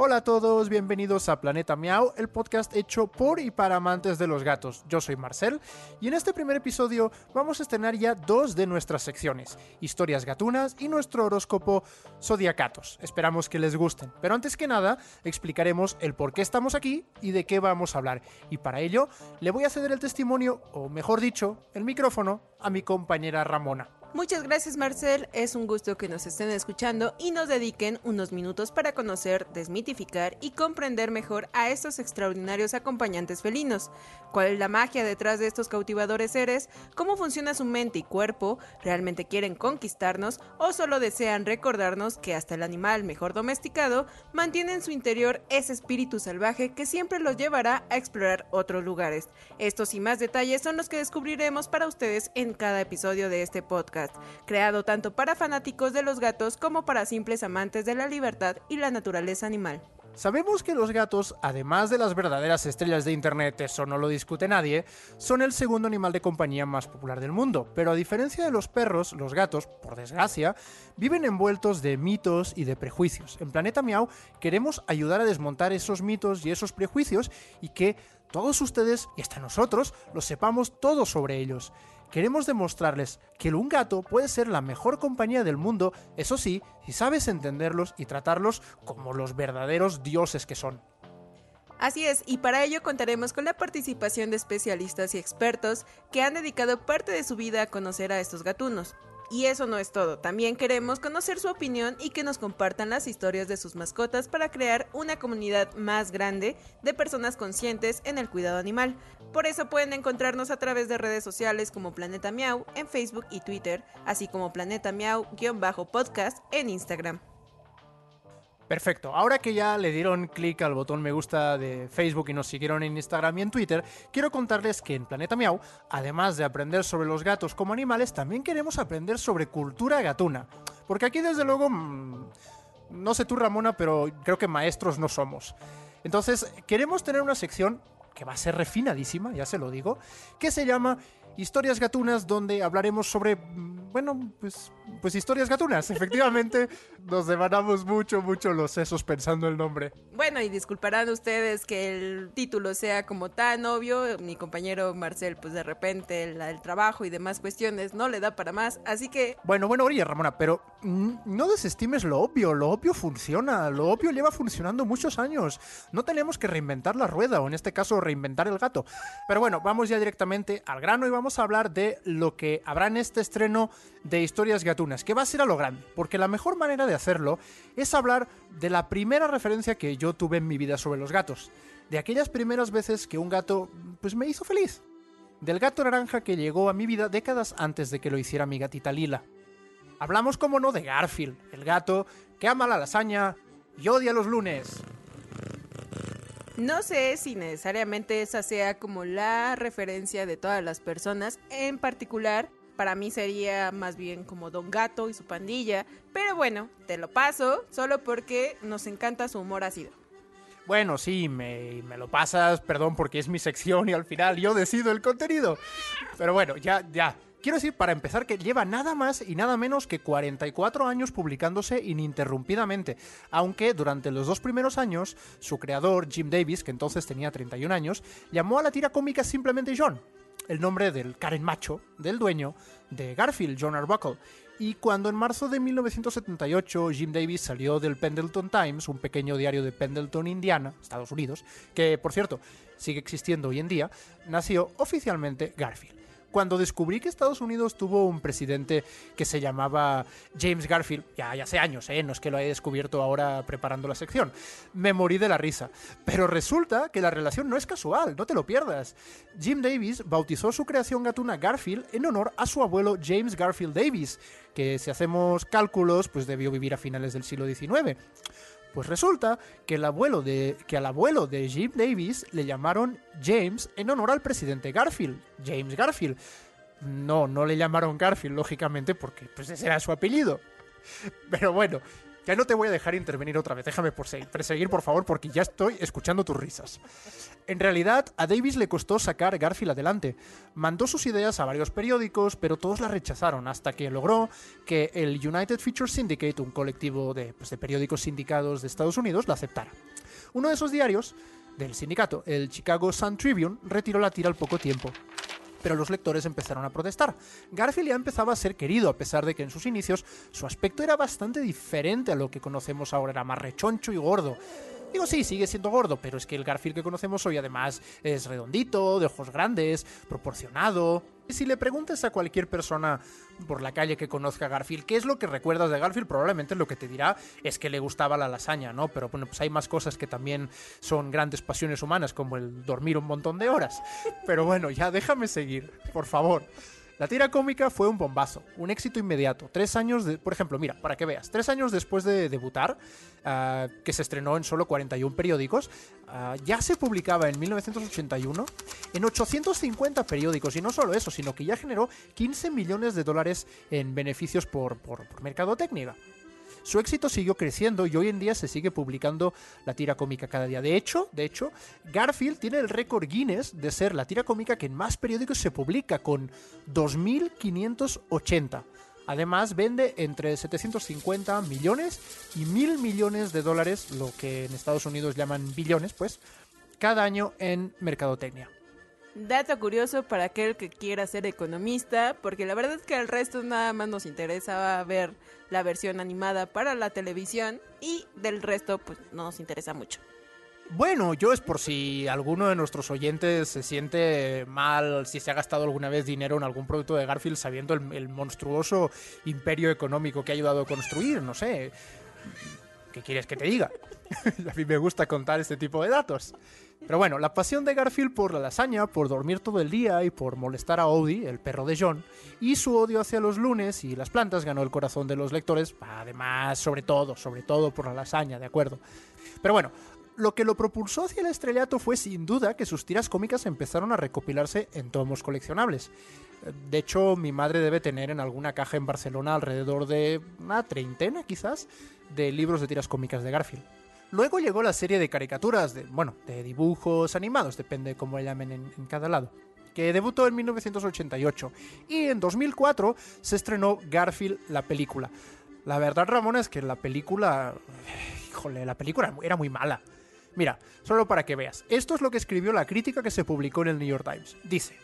Hola a todos, bienvenidos a Planeta Miau, el podcast hecho por y para amantes de los gatos. Yo soy Marcel y en este primer episodio vamos a estrenar ya dos de nuestras secciones, historias gatunas y nuestro horóscopo Zodiacatos. Esperamos que les gusten, pero antes que nada explicaremos el por qué estamos aquí y de qué vamos a hablar. Y para ello le voy a ceder el testimonio, o mejor dicho, el micrófono, a mi compañera Ramona. Muchas gracias Marcel, es un gusto que nos estén escuchando y nos dediquen unos minutos para conocer, desmitificar y comprender mejor a estos extraordinarios acompañantes felinos. ¿Cuál es la magia detrás de estos cautivadores seres? ¿Cómo funciona su mente y cuerpo? ¿Realmente quieren conquistarnos o solo desean recordarnos que hasta el animal mejor domesticado mantiene en su interior ese espíritu salvaje que siempre los llevará a explorar otros lugares? Estos y más detalles son los que descubriremos para ustedes en cada episodio de este podcast creado tanto para fanáticos de los gatos como para simples amantes de la libertad y la naturaleza animal. Sabemos que los gatos, además de las verdaderas estrellas de Internet, eso no lo discute nadie, son el segundo animal de compañía más popular del mundo, pero a diferencia de los perros, los gatos, por desgracia, viven envueltos de mitos y de prejuicios. En Planeta Miau queremos ayudar a desmontar esos mitos y esos prejuicios y que todos ustedes, y hasta nosotros, lo sepamos todo sobre ellos queremos demostrarles que un gato puede ser la mejor compañía del mundo, eso sí, si sabes entenderlos y tratarlos como los verdaderos dioses que son. Así es, y para ello contaremos con la participación de especialistas y expertos que han dedicado parte de su vida a conocer a estos gatunos. Y eso no es todo, también queremos conocer su opinión y que nos compartan las historias de sus mascotas para crear una comunidad más grande de personas conscientes en el cuidado animal. Por eso pueden encontrarnos a través de redes sociales como Planeta Miau en Facebook y Twitter, así como Planeta Miau-podcast en Instagram. Perfecto. Ahora que ya le dieron clic al botón me gusta de Facebook y nos siguieron en Instagram y en Twitter, quiero contarles que en Planeta Miau, además de aprender sobre los gatos como animales, también queremos aprender sobre cultura gatuna. Porque aquí desde luego, mm, no sé tú Ramona, pero creo que maestros no somos. Entonces, queremos tener una sección que va a ser refinadísima, ya se lo digo, que se llama Historias Gatunas, donde hablaremos sobre, mm, bueno, pues, pues historias gatunas. Efectivamente, nos devanamos mucho, mucho los sesos pensando el nombre. Bueno, y disculparán ustedes que el título sea como tan obvio. Mi compañero Marcel, pues de repente el, trabajo y demás cuestiones no le da para más, así que... Bueno, bueno, oye, Ramona, pero no desestimes lo obvio. Lo obvio funciona. Lo obvio lleva funcionando muchos años. No tenemos que reinventar la rueda, o en este caso reinventar el gato. Pero bueno, vamos ya directamente al grano y vamos a hablar de lo que habrá en este estreno de Historias Gatunas, que va a ser a lo grande, porque la mejor manera de hacerlo es hablar de la primera referencia que yo tuve en mi vida sobre los gatos, de aquellas primeras veces que un gato pues me hizo feliz, del gato naranja que llegó a mi vida décadas antes de que lo hiciera mi gatita Lila. Hablamos, como no, de Garfield, el gato que ama la lasaña y odia los lunes. No sé si necesariamente esa sea como la referencia de todas las personas. En particular, para mí sería más bien como Don Gato y su pandilla. Pero bueno, te lo paso solo porque nos encanta su humor ácido. Bueno, sí, me, me, lo pasas, perdón, porque es mi sección y al final yo decido el contenido. Pero bueno, ya, ya, Quiero decir, para empezar, que lleva nada más y nada menos que 44 años publicándose ininterrumpidamente, aunque durante los dos primeros años, su creador, Jim Davis, que entonces tenía 31 años, llamó a la tira cómica simplemente John, el nombre del Karen macho, del dueño de Garfield, John Arbuckle. Y cuando en marzo de 1978 Jim Davis salió del Pendleton Times, un pequeño diario de Pendleton, Indiana, Estados Unidos, que por cierto sigue existiendo hoy en día, nació oficialmente Garfield cuando descubrí que Estados Unidos tuvo un presidente que se llamaba James Garfield, ya, hace años, ¿eh? no es que lo haya descubierto ahora preparando la sección, me morí de la risa. Pero resulta que la relación no es casual, no te lo pierdas. Jim Davis bautizó su creación gatuna Garfield en honor a su abuelo James Garfield Davis, que si hacemos cálculos, pues debió vivir a finales del siglo XIX. Pues resulta que, el abuelo de, que al abuelo de Jim Davis le llamaron James en honor al presidente Garfield, James Garfield. No, no le llamaron Garfield, lógicamente, porque pues ese era su apellido. Pero bueno, Ya no te voy a dejar intervenir otra vez. Déjame perseguir, por favor, porque ya estoy escuchando tus risas. En realidad, a Davis le costó sacar Garfield adelante. Mandó sus ideas a varios periódicos, pero todos la rechazaron hasta que logró que el United Feature Syndicate, un colectivo de, pues, de periódicos sindicados de Estados Unidos, la aceptara. Uno de esos diarios del sindicato, el Chicago Sun Tribune, retiró la tira al poco tiempo pero los lectores empezaron a protestar. Garfield ya empezaba a ser querido, a pesar de que en sus inicios su aspecto era bastante diferente a lo que conocemos ahora, era más rechoncho y gordo. Digo, sí, sigue siendo gordo, pero es que el Garfield que conocemos hoy además es redondito, de ojos grandes, proporcionado. Y si le preguntas a cualquier persona por la calle que conozca a Garfield, ¿qué es lo que recuerdas de Garfield? Probablemente lo que te dirá es que le gustaba la lasaña, ¿no? Pero bueno, pues hay más cosas que también son grandes pasiones humanas, como el dormir un montón de horas. Pero bueno, ya déjame seguir, por favor. La tira cómica fue un bombazo, un éxito inmediato. Tres años, de, por ejemplo, mira, para que veas, tres años después de debutar, uh, que se estrenó en solo 41 periódicos, uh, ya se publicaba en 1981 en 850 periódicos. Y no solo eso, sino que ya generó 15 millones de dólares en beneficios por, por, por mercadotecnia. Su éxito siguió creciendo y hoy en día se sigue publicando la tira cómica cada día. De hecho, de hecho, Garfield tiene el récord Guinness de ser la tira cómica que en más periódicos se publica con 2580. Además, vende entre 750 millones y mil millones de dólares, lo que en Estados Unidos llaman billones, pues, cada año en mercadotecnia. Dato curioso para aquel que quiera ser economista, porque la verdad es que al resto nada más nos interesa ver la versión animada para la televisión y del resto pues no nos interesa mucho. Bueno, yo es por si alguno de nuestros oyentes se siente mal, si se ha gastado alguna vez dinero en algún producto de Garfield sabiendo el, el monstruoso imperio económico que ha ayudado a construir, no sé. ¿Qué quieres que te diga? a mí me gusta contar este tipo de datos. Pero bueno, la pasión de Garfield por la lasaña, por dormir todo el día y por molestar a Odie, el perro de John, y su odio hacia los lunes y las plantas ganó el corazón de los lectores, además, sobre todo, sobre todo por la lasaña, ¿de acuerdo? Pero bueno, lo que lo propulsó hacia el estrellato fue sin duda que sus tiras cómicas empezaron a recopilarse en tomos coleccionables. De hecho, mi madre debe tener en alguna caja en Barcelona alrededor de una treintena, quizás, de libros de tiras cómicas de Garfield. Luego llegó la serie de caricaturas, de, bueno, de dibujos animados, depende cómo le llamen en, en cada lado, que debutó en 1988. Y en 2004 se estrenó Garfield, la película. La verdad, Ramón, es que la película... Híjole, la película era muy mala. Mira, solo para que veas. Esto es lo que escribió la crítica que se publicó en el New York Times. Dice,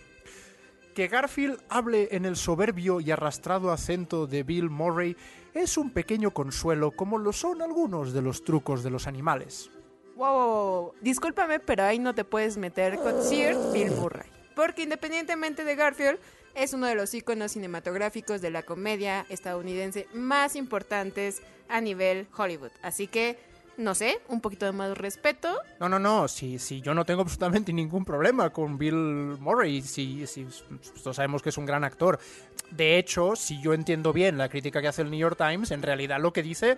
que Garfield hable en el soberbio y arrastrado acento de Bill Murray es un pequeño consuelo como lo son algunos de los trucos de los animales. Wow, discúlpame, pero ahí no te puedes meter con Sir Bill Murray. Porque independientemente de Garfield, es uno de los iconos cinematográficos de la comedia estadounidense más importantes a nivel Hollywood. Así que no sé, un poquito de más respeto. No, no, no, si, si yo no tengo absolutamente ningún problema con Bill Murray, si, si todos sabemos que es un gran actor. De hecho, si yo entiendo bien la crítica que hace el New York Times, en realidad lo que dice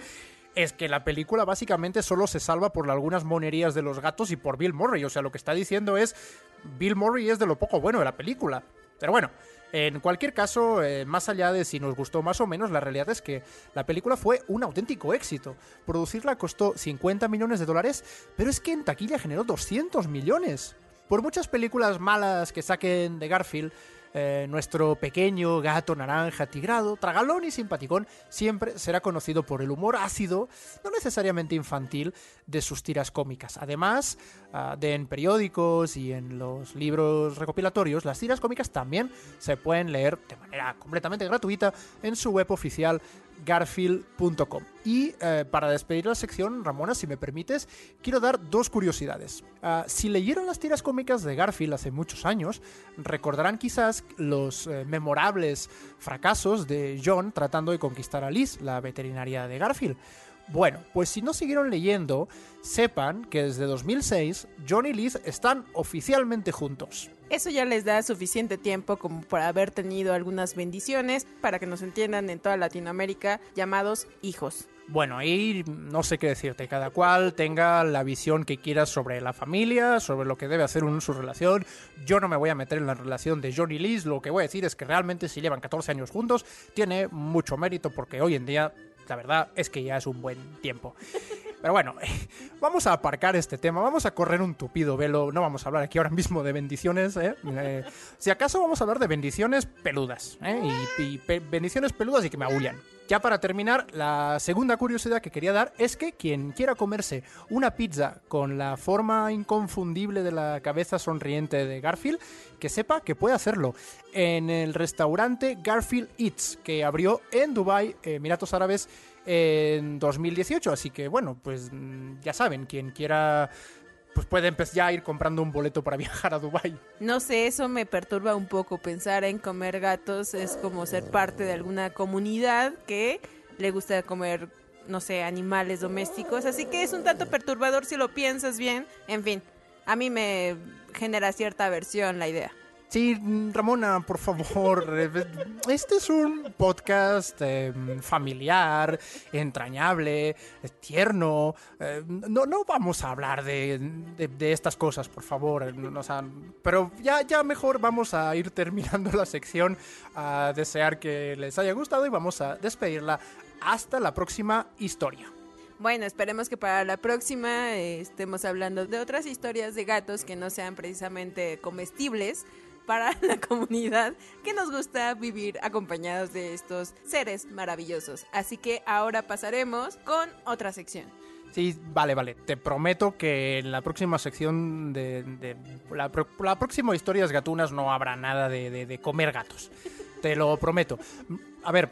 es que la película básicamente solo se salva por algunas monerías de los gatos y por Bill Murray. O sea, lo que está diciendo es Bill Murray es de lo poco bueno de la película. Pero bueno, en cualquier caso, eh, más allá de si nos gustó más o menos, la realidad es que la película fue un auténtico éxito. Producirla costó 50 millones de dólares, pero es que en taquilla generó 200 millones. Por muchas películas malas que saquen de Garfield, eh, nuestro pequeño gato naranja tigrado, tragalón y simpaticón, siempre será conocido por el humor ácido, no necesariamente infantil, de sus tiras cómicas. Además uh, de en periódicos y en los libros recopilatorios, las tiras cómicas también se pueden leer de manera completamente gratuita en su web oficial garfield.com. Y eh, para despedir la sección, Ramona, si me permites, quiero dar dos curiosidades. Uh, si leyeron las tiras cómicas de Garfield hace muchos años, recordarán quizás los eh, memorables fracasos de John tratando de conquistar a Liz, la veterinaria de Garfield. Bueno, pues si no siguieron leyendo, sepan que desde 2006 John y Liz están oficialmente juntos. Eso ya les da suficiente tiempo como para haber tenido algunas bendiciones, para que nos entiendan en toda Latinoamérica, llamados hijos. Bueno, ahí no sé qué decirte, cada cual tenga la visión que quiera sobre la familia, sobre lo que debe hacer uno en su relación. Yo no me voy a meter en la relación de John y Liz, lo que voy a decir es que realmente si llevan 14 años juntos, tiene mucho mérito porque hoy en día la verdad es que ya es un buen tiempo. Pero bueno, vamos a aparcar este tema, vamos a correr un tupido velo, no vamos a hablar aquí ahora mismo de bendiciones, ¿eh? Eh, si acaso vamos a hablar de bendiciones peludas, ¿eh? y, bendiciones peludas y que me agullan. Ya para terminar, la segunda curiosidad que quería dar es que quien quiera comerse una pizza con la forma inconfundible de la cabeza sonriente de Garfield, que sepa que puede hacerlo en el restaurante Garfield Eats, que abrió en Dubai, Emiratos Árabes, en 2018. Así que bueno, pues mm, ya saben, quien quiera pues puede empezar ya a ir comprando un boleto para viajar a Dubai. No sé, eso me perturba un poco. Pensar en comer gatos es como ser parte de alguna comunidad que le gusta comer, no sé, animales domésticos. Así que es un tanto perturbador si lo piensas bien. En fin, a mí me genera cierta aversión la idea. Sí, Ramona, por favor. eh, Este es un podcast eh, familiar, entrañable, eh, tierno. No, no vamos a hablar de, de- estas cosas, por favor. o sea, pero ya, ya mejor vamos a ir terminando la sección. A desear que les haya gustado y vamos a despedirla. Hasta la próxima historia. Bueno, esperemos que para la próxima estemos hablando de otras historias de gatos que no sean precisamente comestibles para la comunidad que nos gusta vivir acompañados de estos seres maravillosos. Así que ahora pasaremos con otra sección. Sí, vale, vale. Te prometo que en la próxima sección de, de- la, la próxima historias gatunas no habrá nada de, comer gatos. Te lo prometo. A ver,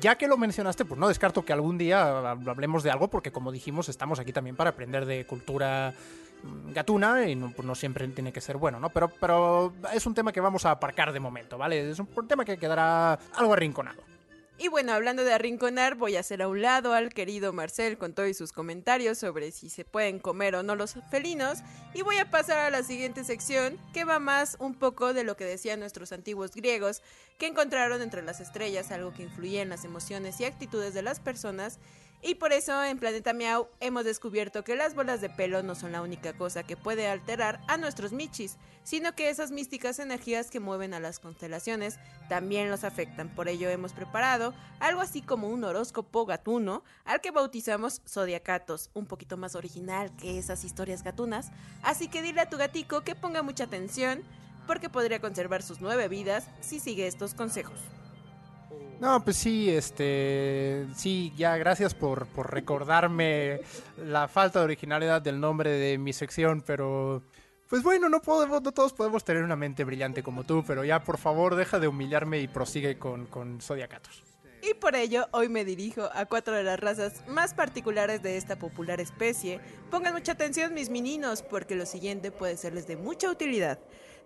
ya que lo mencionaste, pues no descarto que algún día hablemos de algo, porque como dijimos, estamos aquí también para aprender de cultura gatuna y no, pues no siempre tiene que ser bueno, ¿no? Pero, pero es un tema que vamos a aparcar de momento, ¿vale? Es un tema que quedará algo arrinconado. Y bueno, hablando de arrinconar, voy a hacer a un lado al querido Marcel con todos sus comentarios sobre si se pueden comer o no los felinos. Y voy a pasar a la siguiente sección, que va más un poco de lo que decían nuestros antiguos griegos, que encontraron entre las estrellas algo que influía en las emociones y actitudes de las personas. Y por eso en Planeta Miau hemos descubierto que las bolas de pelo no son la única cosa que puede alterar a nuestros michis, sino que esas místicas energías que mueven a las constelaciones también los afectan. Por ello hemos preparado algo así como un horóscopo gatuno al que bautizamos Zodiacatos, un poquito más original que esas historias gatunas. Así que dile a tu gatico que ponga mucha atención porque podría conservar sus nueve vidas si sigue estos consejos. No, pues sí, este. Sí, ya, gracias por, por recordarme la falta de originalidad del nombre de mi sección, pero. Pues bueno, no, podemos, no todos podemos tener una mente brillante como tú, pero ya, por favor, deja de humillarme y prosigue con, con Zodiacatos. Y por ello, hoy me dirijo a cuatro de las razas más particulares de esta popular especie. Pongan mucha atención, mis meninos, porque lo siguiente puede serles de mucha utilidad.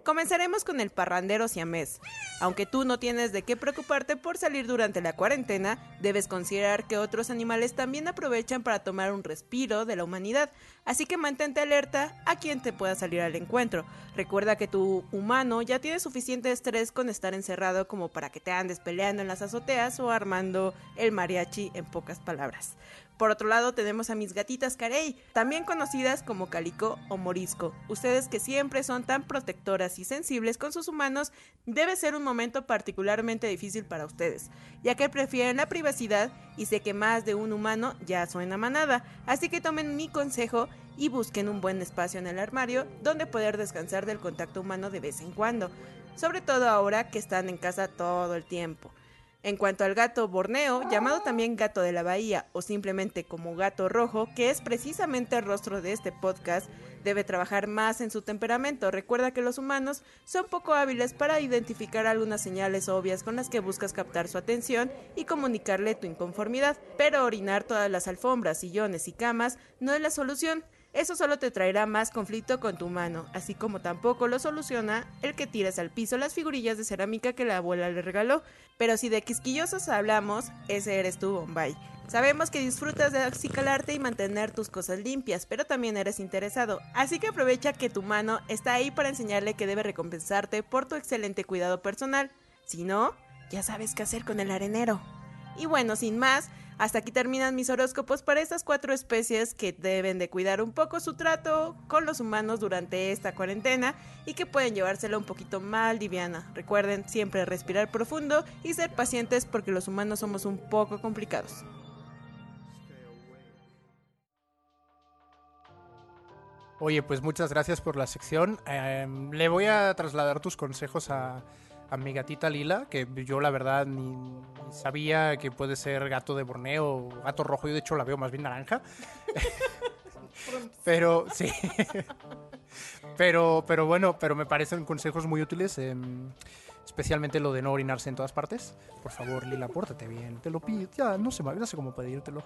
Comenzaremos con el parrandero siamés. Aunque tú no tienes de qué preocuparte por salir durante la cuarentena, debes considerar que otros animales también aprovechan para tomar un respiro de la humanidad, así que mantente alerta a quien te pueda salir al encuentro. Recuerda que tu humano ya tiene suficiente estrés con estar encerrado como para que te andes peleando en las azoteas o armando el mariachi en pocas palabras. Por otro lado tenemos a mis gatitas carey, también conocidas como calico o morisco. Ustedes que siempre son tan protectoras y sensibles con sus humanos, debe ser un momento particularmente difícil para ustedes, ya que prefieren la privacidad y sé que más de un humano ya suena manada, así que tomen mi consejo y busquen un buen espacio en el armario donde poder descansar del contacto humano de vez en cuando, sobre todo ahora que están en casa todo el tiempo. En cuanto al gato borneo, llamado también gato de la bahía o simplemente como gato rojo, que es precisamente el rostro de este podcast, debe trabajar más en su temperamento. Recuerda que los humanos son poco hábiles para identificar algunas señales obvias con las que buscas captar su atención y comunicarle tu inconformidad. Pero orinar todas las alfombras, sillones y camas no es la solución. Eso solo te traerá más conflicto con tu mano, así como tampoco lo soluciona el que tires al piso las figurillas de cerámica que la abuela le regaló. Pero si de quisquillosos hablamos, ese eres tú, Bombay. Sabemos que disfrutas de acicalarte y mantener tus cosas limpias, pero también eres interesado. Así que aprovecha que tu mano está ahí para enseñarle que debe recompensarte por tu excelente cuidado personal. Si no, ya sabes qué hacer con el arenero. Y bueno, sin más, hasta aquí terminan mis horóscopos para estas cuatro especies que deben de cuidar un poco su trato con los humanos durante esta cuarentena y que pueden llevársela un poquito mal, liviana. Recuerden siempre respirar profundo y ser pacientes porque los humanos somos un poco complicados. Oye, pues muchas gracias por la sección. Em, le voy a trasladar tus consejos a, a mi gatita Lila, que yo la verdad ni, ni sabía que puede ser gato de Borneo o gato rojo. Yo de hecho la veo más bien naranja. pero sí. pero, pero bueno, pero me parecen consejos muy útiles. em, especialmente lo de no orinarse en todas partes. Por favor, Lila, pórtate bien. Te lo pido. Ya, no sé, no sé cómo pedírtelo.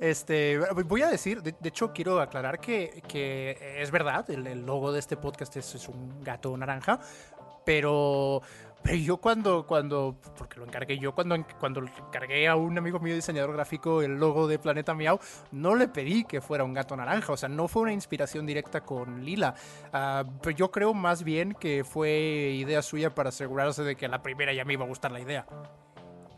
Este, voy a decir, de, de hecho, quiero aclarar que, que es verdad, el, el logo de este podcast es, es un gato naranja, pero, yo cuando, cuando, porque lo encargué yo, cuando, cuando encargué a un amigo mío diseñador gráfico el logo de Planeta Miau, no le pedí que fuera un gato naranja, o sea, no fue una inspiración directa con Lila. Ah, pero yo creo más bien que fue idea suya para asegurarse de que a la primera ya me iba a gustar la idea.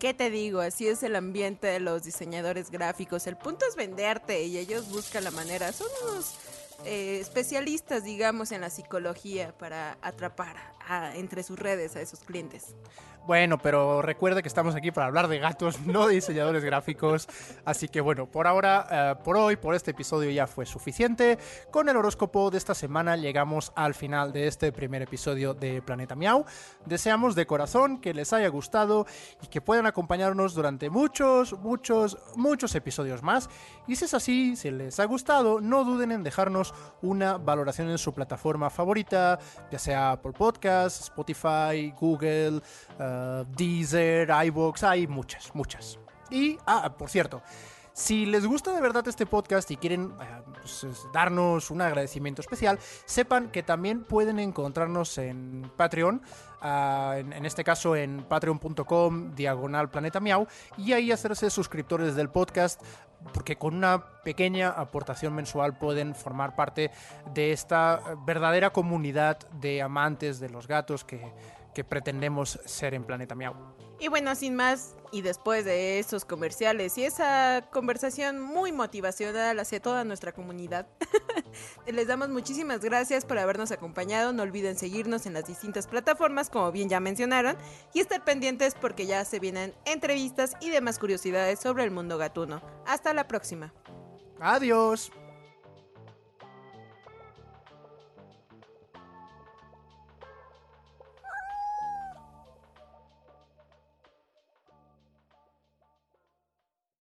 ¿Qué te digo? Así es el ambiente de los diseñadores gráficos. El punto es venderte y ellos buscan la manera. Son unos eh, especialistas, digamos, en la psicología para atrapar entre sus redes a esos clientes. Bueno, pero recuerda que estamos aquí para hablar de gatos, no de diseñadores gráficos. Así que bueno, por ahora, eh, por hoy, por este episodio ya fue suficiente. Con el horóscopo de esta semana llegamos al final de este primer episodio de Planeta Miau. Deseamos de corazón que les haya gustado y que puedan acompañarnos durante muchos, muchos, muchos episodios más. Y si es así, si les ha gustado, no duden en dejarnos una valoración en su plataforma favorita, ya sea Apple Podcasts, Spotify, Google, eh, Deezer, iVoox, hay muchas, muchas. Y, ah, por cierto, si les gusta de verdad este podcast y quieren eh, pues, es- darnos un agradecimiento especial, sepan que también pueden encontrarnos en Patreon, ah, en, este caso en patreon.com diagonal planeta miau, y ahí hacerse suscriptores del podcast, porque con una pequeña aportación mensual pueden formar parte de esta verdadera comunidad de amantes de los gatos que, que pretendemos ser en Planeta Miau. Y bueno, sin más, y después de esos comerciales y esa conversación muy motivacional hacia toda nuestra comunidad, les damos muchísimas gracias por habernos acompañado. No olviden seguirnos en las distintas plataformas, como bien ya mencionaron, y estar pendientes porque ya se vienen entrevistas y demás curiosidades sobre el mundo gatuno. Hasta la próxima. Adiós.